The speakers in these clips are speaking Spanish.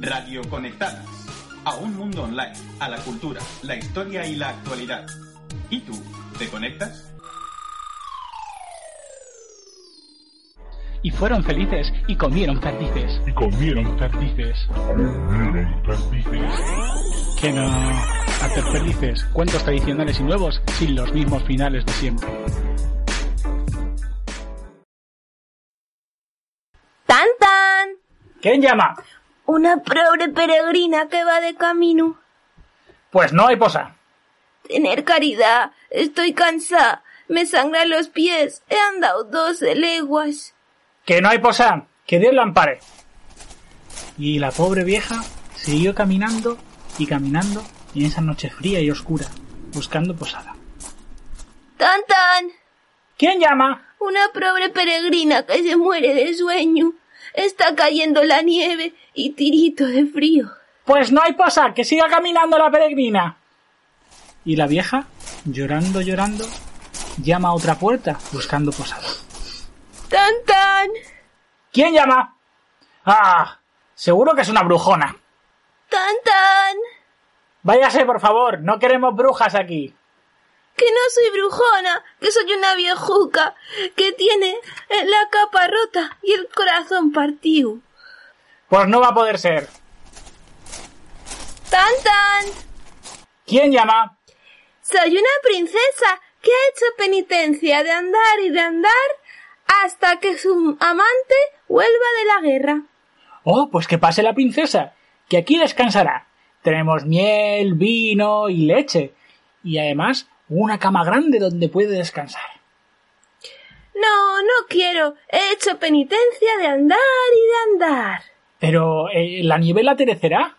Radio Conectadas. A un mundo online, a la cultura, la historia y la actualidad. ¿Y tú, te conectas? Y fueron felices y comieron perdices. Y comieron perdices. Comieron perdices. Que no hacer felices cuentos tradicionales y nuevos sin los mismos finales de siempre. ¡Tan tan! ¿Quién llama? Una pobre peregrina que va de camino. Pues no hay posa. Tener caridad. Estoy cansada. Me sangran los pies. He andado doce leguas. Que no hay posa. Que Dios la ampare. Y la pobre vieja siguió caminando y caminando en esa noche fría y oscura, buscando posada. ¡Tan tan! ¿Quién llama? Una pobre peregrina que se muere de sueño. Está cayendo la nieve y tirito de frío. Pues no hay posa, que siga caminando la peregrina. Y la vieja, llorando, llorando, llama a otra puerta buscando posada. ¡Tan tan! ¿Quién llama? Ah, seguro que es una brujona. ¡Tan tan! Váyase, por favor, no queremos brujas aquí. Que no soy brujona, que soy una viejuca, que tiene la capa rota y el corazón partido. Pues no va a poder ser. ¡Tan tan! ¿Quién llama? Soy una princesa que ha hecho penitencia de andar y de andar hasta que su amante vuelva de la guerra. Oh, pues que pase la princesa, que aquí descansará. Tenemos miel, vino y leche. Y además una cama grande donde puede descansar. No, no quiero. He hecho penitencia de andar y de andar. Pero eh, la nieve la terecerá.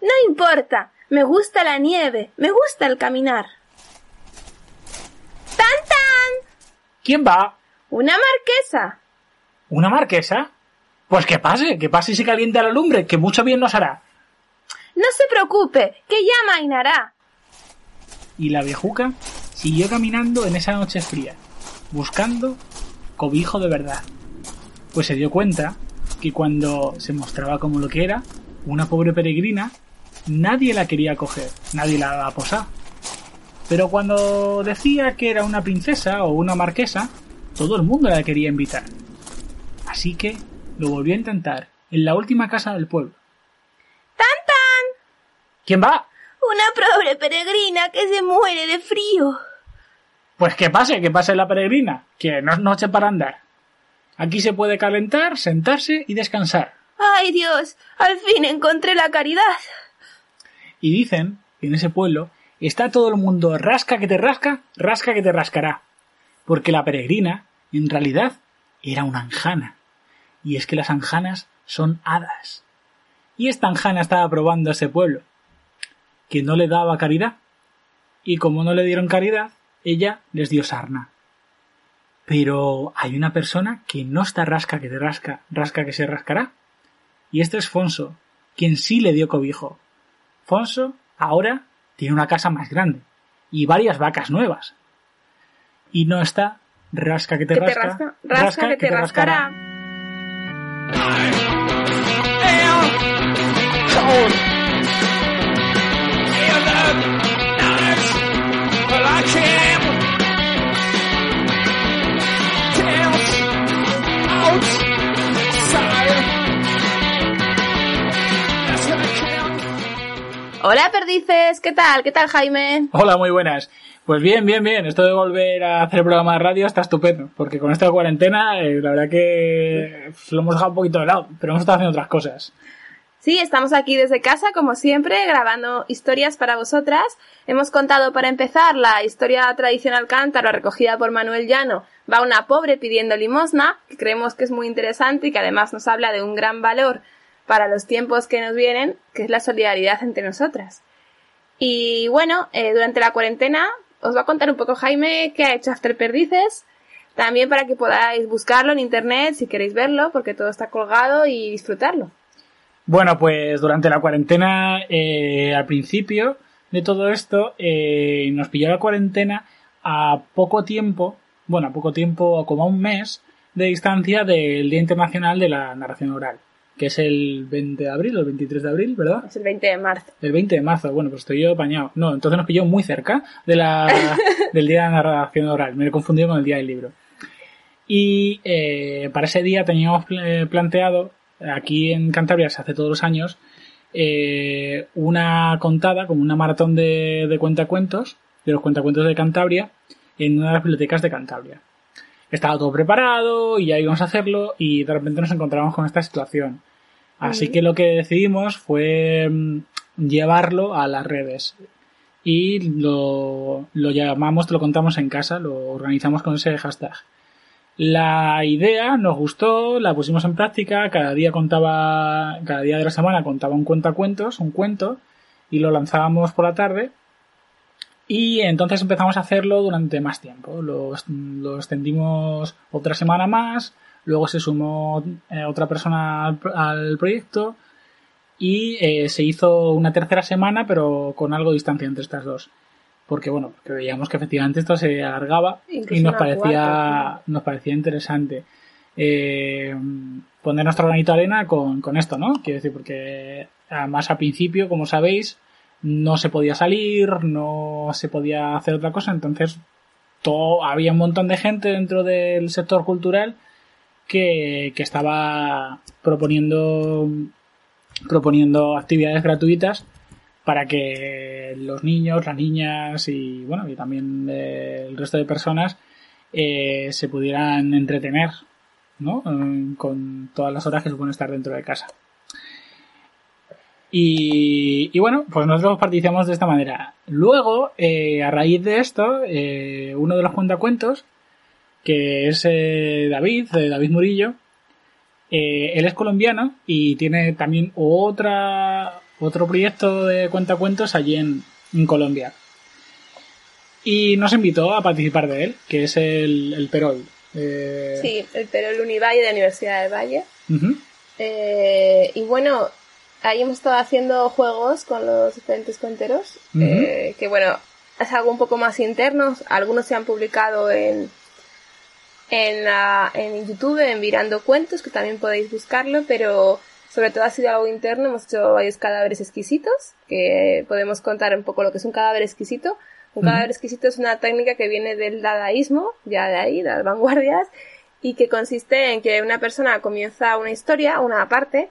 No importa. Me gusta la nieve. Me gusta el caminar. ¡Tan tan! ¿Quién va? Una marquesa. ¿Una marquesa? Pues que pase, que pase y se caliente a la lumbre, que mucho bien nos hará. No se preocupe, que ya mainará. Y la viejuca siguió caminando en esa noche fría, buscando cobijo de verdad. Pues se dio cuenta que cuando se mostraba como lo que era, una pobre peregrina, nadie la quería coger, nadie la daba posar. Pero cuando decía que era una princesa o una marquesa, todo el mundo la quería invitar. Así que lo volvió a intentar en la última casa del pueblo. ¡Tan tan! ¿Quién va? Una pobre peregrina que se muere de frío. Pues que pase, que pase la peregrina, que no es noche para andar. Aquí se puede calentar, sentarse y descansar. ¡Ay Dios! Al fin encontré la caridad. Y dicen que en ese pueblo está todo el mundo rasca que te rasca, rasca que te rascará. Porque la peregrina, en realidad, era una anjana. Y es que las anjanas son hadas. Y esta anjana estaba probando a ese pueblo, que no le daba caridad. Y como no le dieron caridad, ella les dio sarna. Pero hay una persona que no está rasca que te rasca, rasca que se rascará. Y este es Fonso, quien sí le dio cobijo. Fonso ahora tiene una casa más grande y varias vacas nuevas. Y no está rasca que te, Que te rasca, rasca, rasca que te rascará. Hola perdices, ¿qué tal? ¿Qué tal Jaime? Hola, muy buenas. Pues bien, bien, bien. Esto de volver a hacer programa de radio está estupendo. Porque con esta cuarentena, eh, la verdad que lo hemos dejado un poquito de lado. Pero hemos estado haciendo otras cosas. Sí, estamos aquí desde casa, como siempre, grabando historias para vosotras. Hemos contado para empezar la historia tradicional cántaro recogida por Manuel Llano. Va una pobre pidiendo limosna, que creemos que es muy interesante y que además nos habla de un gran valor para los tiempos que nos vienen, que es la solidaridad entre nosotras. Y bueno, eh, durante la cuarentena os va a contar un poco Jaime qué ha hecho After Perdices, también para que podáis buscarlo en internet si queréis verlo, porque todo está colgado y disfrutarlo. Bueno, pues durante la cuarentena, eh, al principio de todo esto, eh, nos pilló la cuarentena a poco tiempo, bueno, a poco tiempo, como a un mes de distancia del Día Internacional de la Narración Oral. Que es el 20 de abril o el 23 de abril, ¿verdad? Es el 20 de marzo. El 20 de marzo, bueno, pues estoy yo apañado. No, entonces nos pilló muy cerca de la, del día de la narración oral. Me he confundido con el día del libro. Y eh, para ese día teníamos pl- planteado, aquí en Cantabria se hace todos los años, eh, una contada, como una maratón de, de cuentacuentos, de los cuentacuentos de Cantabria, en una de las bibliotecas de Cantabria. Estaba todo preparado y ya íbamos a hacerlo y de repente nos encontramos con esta situación. Así que lo que decidimos fue mm, llevarlo a las redes y lo, lo llamamos, te lo contamos en casa, lo organizamos con ese hashtag. La idea nos gustó, la pusimos en práctica, cada día contaba, cada día de la semana contaba un cuentacuentos, un cuento, y lo lanzábamos por la tarde. Y entonces empezamos a hacerlo durante más tiempo. Lo, lo extendimos otra semana más, luego se sumó eh, otra persona al, al proyecto y eh, se hizo una tercera semana, pero con algo de distancia entre estas dos. Porque bueno, porque veíamos que efectivamente esto se alargaba Incluso y nos parecía, cuarta, nos parecía interesante eh, poner nuestro granito de arena con, con esto, ¿no? Quiero decir, porque además al principio, como sabéis, no se podía salir, no se podía hacer otra cosa, entonces todo, había un montón de gente dentro del sector cultural que, que estaba proponiendo proponiendo actividades gratuitas para que los niños, las niñas y bueno y también el resto de personas eh, se pudieran entretener ¿no? Eh, con todas las horas que suponen estar dentro de casa. Y, y bueno, pues nosotros participamos de esta manera. Luego, eh, a raíz de esto, eh, uno de los cuentacuentos, que es eh, David, eh, David Murillo, él es colombiano y tiene también otra, otro proyecto de cuentacuentos allí en, en Colombia. Y nos invitó a participar de él, que es el, el Perol. Sí, el pero el Univalle de la Universidad de Valle. Eh, y bueno, ahí hemos estado haciendo juegos con los diferentes cuenteros, eh, que bueno, es algo un poco más interno. Algunos se han publicado en, en, la, en YouTube, en Virando Cuentos, que también podéis buscarlo, pero sobre todo ha sido algo interno. Hemos hecho varios cadáveres exquisitos, que podemos contar un poco lo que es un cadáver exquisito. Un cadáver exquisito es una técnica que viene del dadaísmo, ya de ahí, de las vanguardias, y que consiste en que una persona comienza una historia, una parte,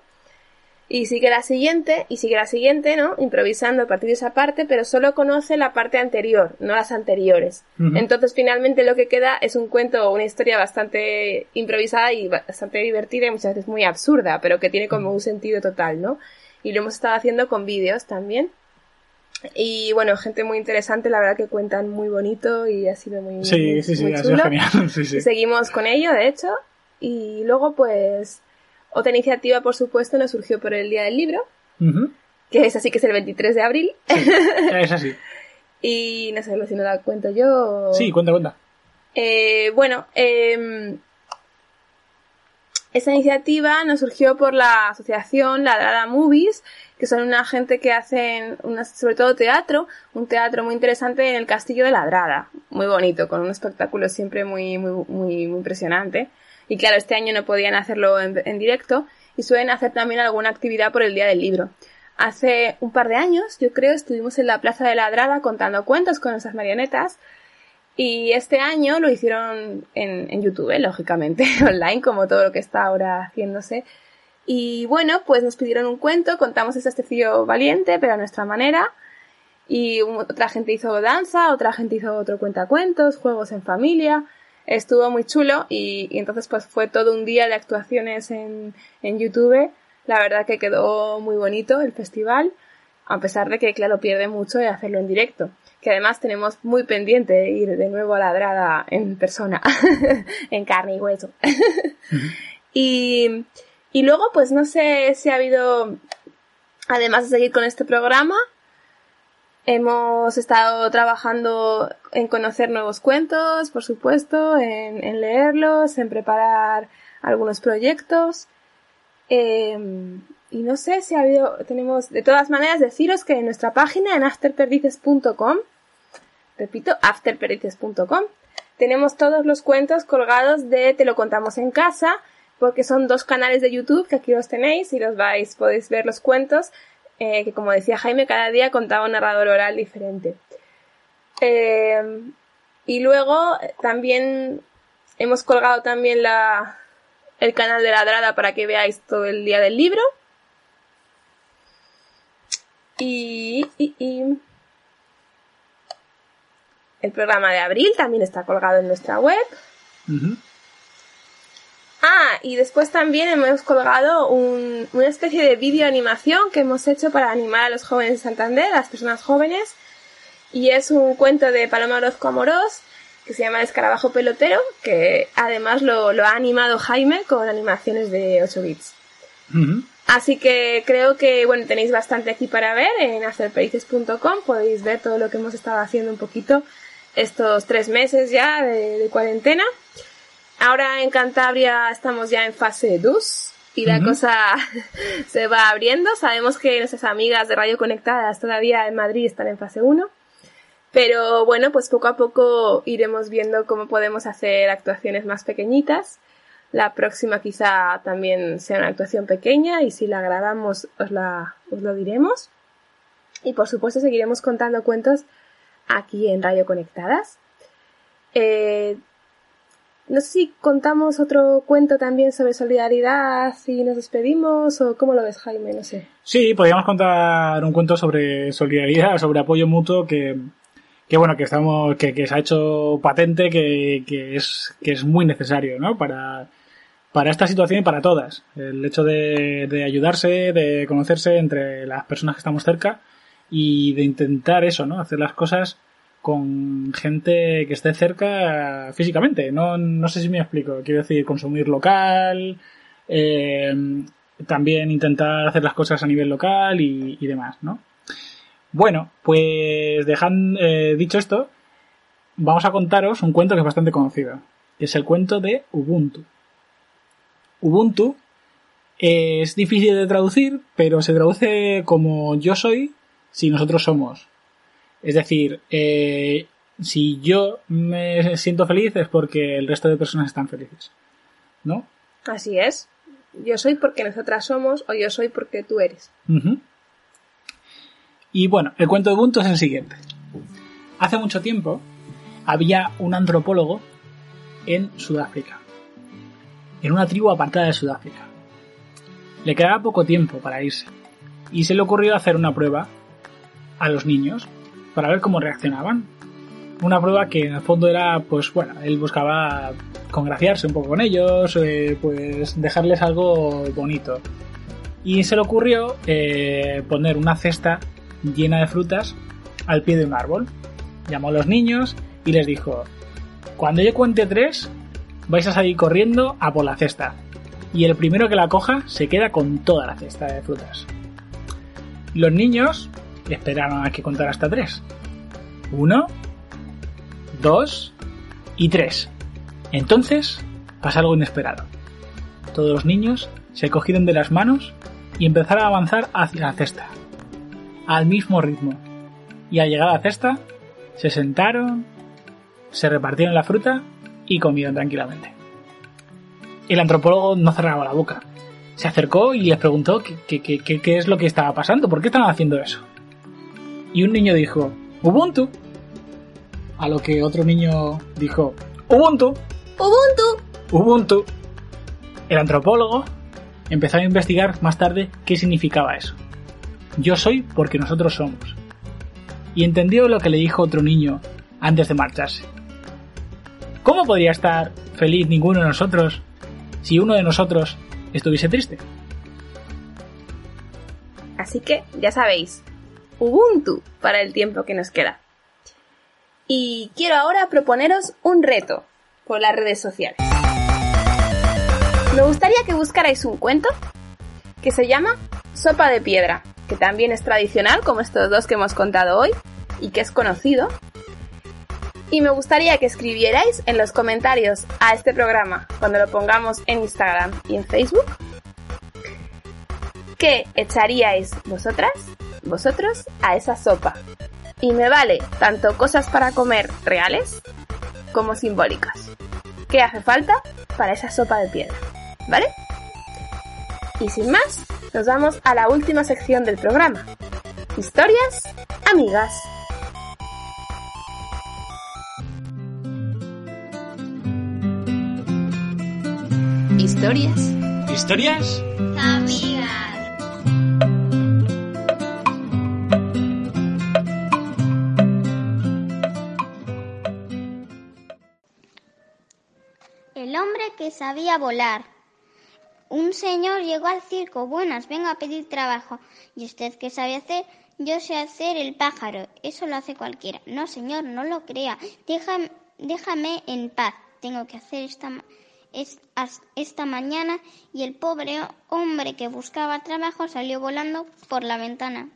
y sigue la siguiente, y sigue la siguiente, ¿no? Improvisando a partir de esa parte, pero solo conoce la parte anterior, no las anteriores. Entonces, finalmente lo que queda es un cuento o una historia bastante improvisada y bastante divertida y muchas veces muy absurda, pero que tiene como un sentido total, ¿no? Y lo hemos estado haciendo con vídeos también. Y bueno, gente muy interesante, la verdad que cuentan muy bonito y ha sido muy, Sí, sí, sí, muy ha sido chulo. genial. Seguimos con ello, de hecho. Y luego, pues, otra iniciativa, por supuesto, nos surgió por el Día del Libro, que es así que es el 23 de abril. Es así. y no sé si no la cuento yo. o- Sí, cuenta, cuenta. Eh, bueno, eh, esta iniciativa nos surgió por la asociación Ladrada Movies, que son una gente que hacen una- sobre todo teatro, un teatro muy interesante en el castillo de Ladrada, muy bonito, con un espectáculo siempre muy, muy, muy, muy impresionante. Y claro, este año no podían hacerlo en, en directo y suelen hacer también alguna actividad por el Día del Libro. Hace un par de años, yo creo, estuvimos en la Plaza de Ladrada contando cuentos con nuestras marionetas y este año lo hicieron en, en YouTube, ¿eh? lógicamente, online, como todo lo que está ahora haciéndose. Y bueno, pues nos pidieron un cuento, contamos ese estecillo valiente, pero a nuestra manera. Y otra gente hizo danza, otra gente hizo otro cuentacuentos, juegos en familia. Estuvo muy chulo y, y entonces pues fue todo un día de actuaciones en, en YouTube. La verdad que quedó muy bonito el festival, a pesar de que, claro, pierde mucho de hacerlo en directo. Que además tenemos muy pendiente de ir de nuevo a la Ladrada en persona, en carne y hueso. y, y luego, pues no sé si ha habido, además de seguir con este programa, hemos estado trabajando en conocer nuevos cuentos, por supuesto, en, en leerlos, en preparar algunos proyectos. Eh, y no sé si ha habido, tenemos, de todas maneras, deciros que en nuestra página, en afterperdices.com, repito, afterperdices.com, tenemos todos los cuentos colgados de Te lo contamos en casa, porque son dos canales de YouTube que aquí los tenéis y los vais, podéis ver los cuentos, eh, que como decía Jaime, cada día contaba un narrador oral diferente. Eh, y luego también hemos colgado también la, el canal de la Drada para que veáis todo el día del libro. Y, y, y el programa de abril también está colgado en nuestra web. Ah, y después también hemos colgado un- una especie de vídeo animación que hemos hecho para animar a los jóvenes de Santander, a las personas jóvenes. Y es un cuento de Paloma Orozco Amorós que se llama El escarabajo pelotero, que además lo, lo ha animado Jaime con animaciones de 8 bits. Así que creo que bueno tenéis bastante aquí para ver en hacerperices.com podéis ver todo lo que hemos estado haciendo un poquito estos tres meses ya de, de cuarentena. Ahora en Cantabria estamos ya en fase 2 y la cosa se va abriendo. Sabemos que nuestras amigas de Radio Conectadas todavía en Madrid están en fase 1. Pero bueno, pues poco a poco iremos viendo cómo podemos hacer actuaciones más pequeñitas. La próxima quizá también sea una actuación pequeña y si la grabamos os, la, os lo diremos. Y por supuesto seguiremos contando cuentos aquí en Radio Conectadas. Eh, no sé si contamos otro cuento también sobre solidaridad y nos despedimos o cómo lo ves Jaime, no sé. Sí, podríamos contar un cuento sobre solidaridad, sobre apoyo mutuo que, que bueno, que estamos, que, que se ha hecho patente, que, que es, que es muy necesario, ¿no? Para, para esta situación y para todas. El hecho de, de ayudarse, de conocerse entre las personas que estamos cerca y de intentar eso, ¿no? Hacer las cosas con gente que esté cerca físicamente. No, no sé si me explico. Quiero decir, consumir local, eh, también intentar hacer las cosas a nivel local y, demás, ¿no? Bueno, pues dejando eh, dicho esto, vamos a contaros un cuento que es bastante conocido, que es el cuento de Ubuntu. Ubuntu es difícil de traducir, pero se traduce como yo soy si nosotros somos. Es decir, eh, si yo me siento feliz es porque el resto de personas están felices. ¿No? Así es. Yo soy porque nosotras somos o yo soy porque tú eres. Y bueno, el cuento de Ubuntu es el siguiente. Hace mucho tiempo había un antropólogo en Sudáfrica, en una tribu apartada de Sudáfrica. Le quedaba poco tiempo para irse y se le ocurrió hacer una prueba a los niños para ver cómo reaccionaban. Una prueba que en el fondo era, pues bueno, él buscaba congraciarse un poco con ellos, eh, pues dejarles algo bonito. Y se le ocurrió eh, poner una cesta llena de frutas al pie de un árbol. Llamó a los niños y les dijo, cuando yo cuente tres, vais a salir corriendo a por la cesta. Y el primero que la coja se queda con toda la cesta de frutas. Los niños esperaron a que contara hasta tres. Uno, dos y tres. Entonces pasa algo inesperado. Todos los niños se cogieron de las manos y empezaron a avanzar hacia la cesta, al mismo ritmo. Y al llegar a la cesta, se sentaron, se repartieron la fruta y comieron tranquilamente. El antropólogo no cerraba la boca. Se acercó y les preguntó qué, qué- qué- qué- es lo que estaba pasando, por qué estaban haciendo eso. Y un niño dijo, Ubuntu. A lo que otro niño dijo, Ubuntu. Ubuntu. Ubuntu. El antropólogo empezó a investigar más tarde qué significaba eso. Yo soy porque nosotros somos. Y entendió lo que le dijo otro niño antes de marcharse. ¿Cómo podría estar feliz ninguno de nosotros si uno de nosotros estuviese triste? Así que ya sabéis, Ubuntu para el tiempo que nos queda. Y quiero ahora proponeros un reto por las redes sociales. Me gustaría que buscarais un cuento que se llama Sopa de Piedra, que también es tradicional como estos dos que hemos contado hoy y que es conocido. Y me gustaría que escribierais en los comentarios a este programa cuando lo pongamos en Instagram y en Facebook ¿Qué echaríais vosotras, vosotros, a esa sopa? Y me vale tanto cosas para comer reales como simbólicas. ¿Qué hace falta para esa sopa de piedra? ¿vale? Y sin más, nos vamos a la última sección del programa. Historias amigas. Historias. ¿Historias? Sabía volar. Un señor llegó al circo. Buenas, vengo a pedir trabajo. ¿Y usted qué sabe hacer? Yo sé hacer el pájaro. Eso lo hace cualquiera. No, señor, no lo crea. Déjame, déjame en paz. Tengo que hacer esta, esta mañana. Y el pobre hombre que buscaba trabajo salió volando por la ventana.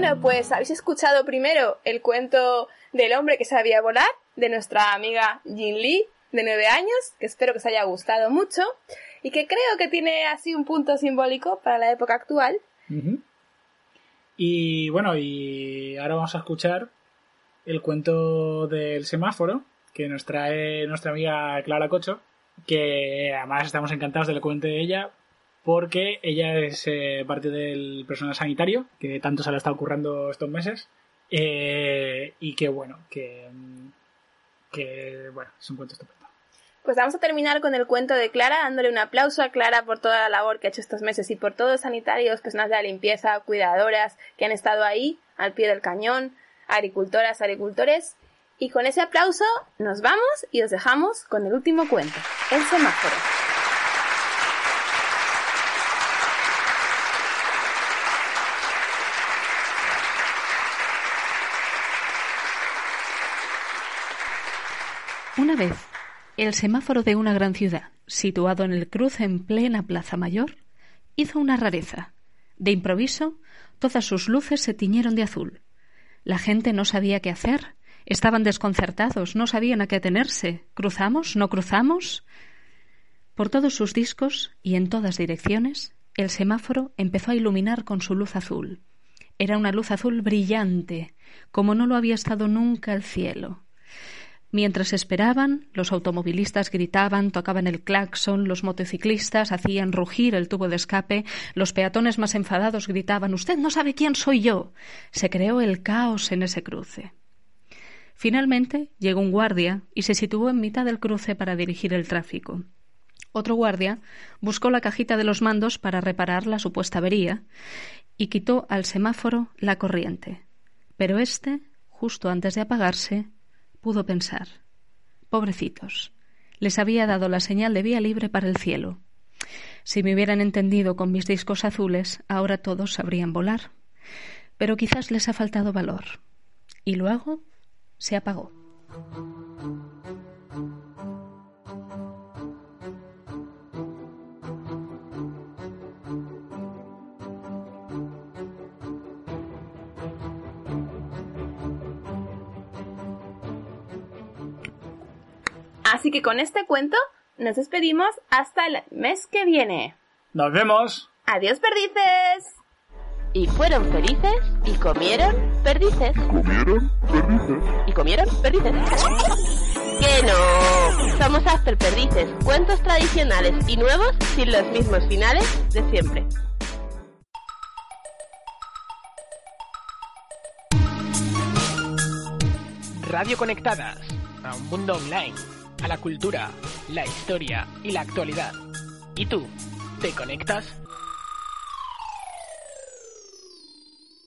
Bueno, pues habéis escuchado primero el cuento del hombre que sabía volar de nuestra amiga Jin Lee, de nueve años, que espero que os haya gustado mucho y que creo que tiene así un punto simbólico para la época actual. Y bueno, y ahora vamos a escuchar el cuento del semáforo que nos trae nuestra amiga Clara Cocho, que además estamos encantados del cuento de ella porque ella es eh, parte del personal sanitario que tanto se le está ocurriendo estos meses eh, y que bueno, que, mm, que bueno, es un cuento estupendo. Pues vamos a terminar con el cuento de Clara, dándole un aplauso a Clara por toda la labor que ha hecho estos meses y por todos los sanitarios, personas de la limpieza, cuidadoras que han estado ahí, al pie del cañón, agricultoras, agricultores. Y con ese aplauso nos vamos y os dejamos con el último cuento, el semáforo. Una vez, el semáforo de una gran ciudad, situado en el cruce en plena Plaza Mayor, hizo una rareza. De improviso, todas sus luces se tiñeron de azul. La gente no sabía qué hacer. Estaban desconcertados, no sabían a qué atenerse. ¿Cruzamos? ¿No cruzamos? Por todos sus discos y en todas direcciones, el semáforo empezó a iluminar con su luz azul. Era una luz azul brillante, como no lo había estado nunca el cielo. Mientras esperaban, los automovilistas gritaban, tocaban el claxon, los motociclistas hacían rugir el tubo de escape, los peatones más enfadados gritaban Usted no sabe quién soy yo. Se creó el caos en ese cruce. Finalmente llegó un guardia y se situó en mitad del cruce para dirigir el tráfico. Otro guardia buscó la cajita de los mandos para reparar la supuesta avería y quitó al semáforo la corriente. Pero éste, justo antes de apagarse, pudo pensar. Pobrecitos. Les había dado la señal de vía libre para el cielo. Si me hubieran entendido con mis discos azules, ahora todos sabrían volar. Pero quizás les ha faltado valor. Y luego se apagó. Así que con este cuento nos despedimos hasta el mes que viene. ¡Nos vemos! ¡Adiós, perdices! Y fueron felices y comieron perdices. ¿Comieron? Perdices. ¿Y comieron perdices? ¡Que no! Somos After Perdices, cuentos tradicionales y nuevos sin los mismos finales de siempre. Radio Conectadas, a un mundo online, a la cultura, la historia y la actualidad. ¿Y tú, te conectas?